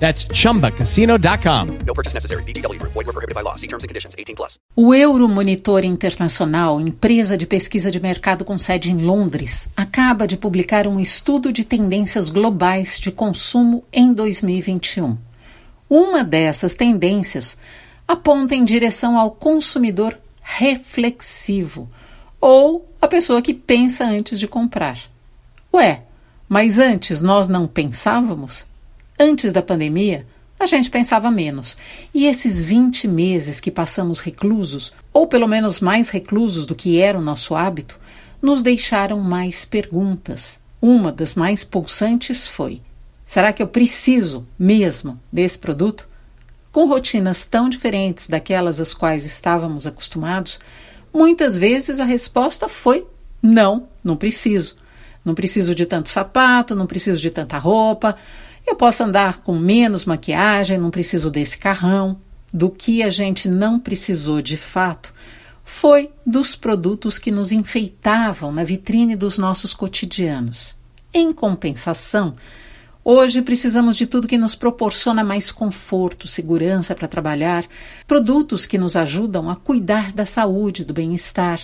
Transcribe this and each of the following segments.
That's chumbacasino.com. No purchase necessary. Group. Void were prohibited by law. See terms and conditions. 18 plus. O Euromonitor Internacional, empresa de pesquisa de mercado com sede em Londres, acaba de publicar um estudo de tendências globais de consumo em 2021. Uma dessas tendências aponta em direção ao consumidor reflexivo, ou a pessoa que pensa antes de comprar. Ué, mas antes nós não pensávamos? Antes da pandemia, a gente pensava menos. E esses 20 meses que passamos reclusos, ou pelo menos mais reclusos do que era o nosso hábito, nos deixaram mais perguntas. Uma das mais pulsantes foi: será que eu preciso mesmo desse produto? Com rotinas tão diferentes daquelas às quais estávamos acostumados, muitas vezes a resposta foi: não, não preciso. Não preciso de tanto sapato, não preciso de tanta roupa. Eu posso andar com menos maquiagem, não preciso desse carrão. Do que a gente não precisou de fato foi dos produtos que nos enfeitavam na vitrine dos nossos cotidianos. Em compensação, hoje precisamos de tudo que nos proporciona mais conforto, segurança para trabalhar, produtos que nos ajudam a cuidar da saúde, do bem-estar.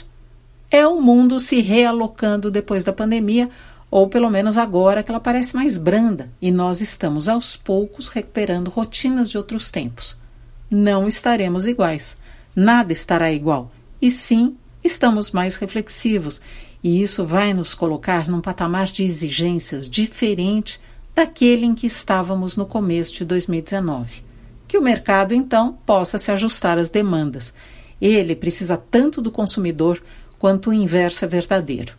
É o mundo se realocando depois da pandemia ou pelo menos agora que ela parece mais branda e nós estamos aos poucos recuperando rotinas de outros tempos. Não estaremos iguais, nada estará igual, e sim estamos mais reflexivos, e isso vai nos colocar num patamar de exigências diferente daquele em que estávamos no começo de 2019. Que o mercado então possa se ajustar às demandas. Ele precisa tanto do consumidor quanto o inverso é verdadeiro.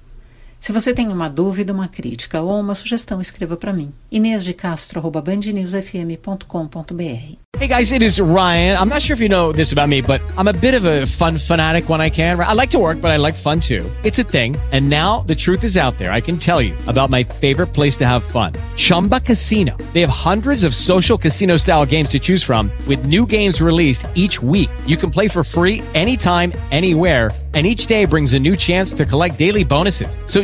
Se você tem uma dúvida, uma crítica ou uma sugestão, escreva para mim. inêsdecastro.bandnewsfm.com.br Hey guys, it is Ryan. I'm not sure if you know this about me, but I'm a bit of a fun fanatic when I can. I like to work, but I like fun too. It's a thing. And now the truth is out there. I can tell you about my favorite place to have fun. Chumba Casino. They have hundreds of social casino style games to choose from with new games released each week. You can play for free anytime, anywhere and each day brings a new chance to collect daily bonuses. So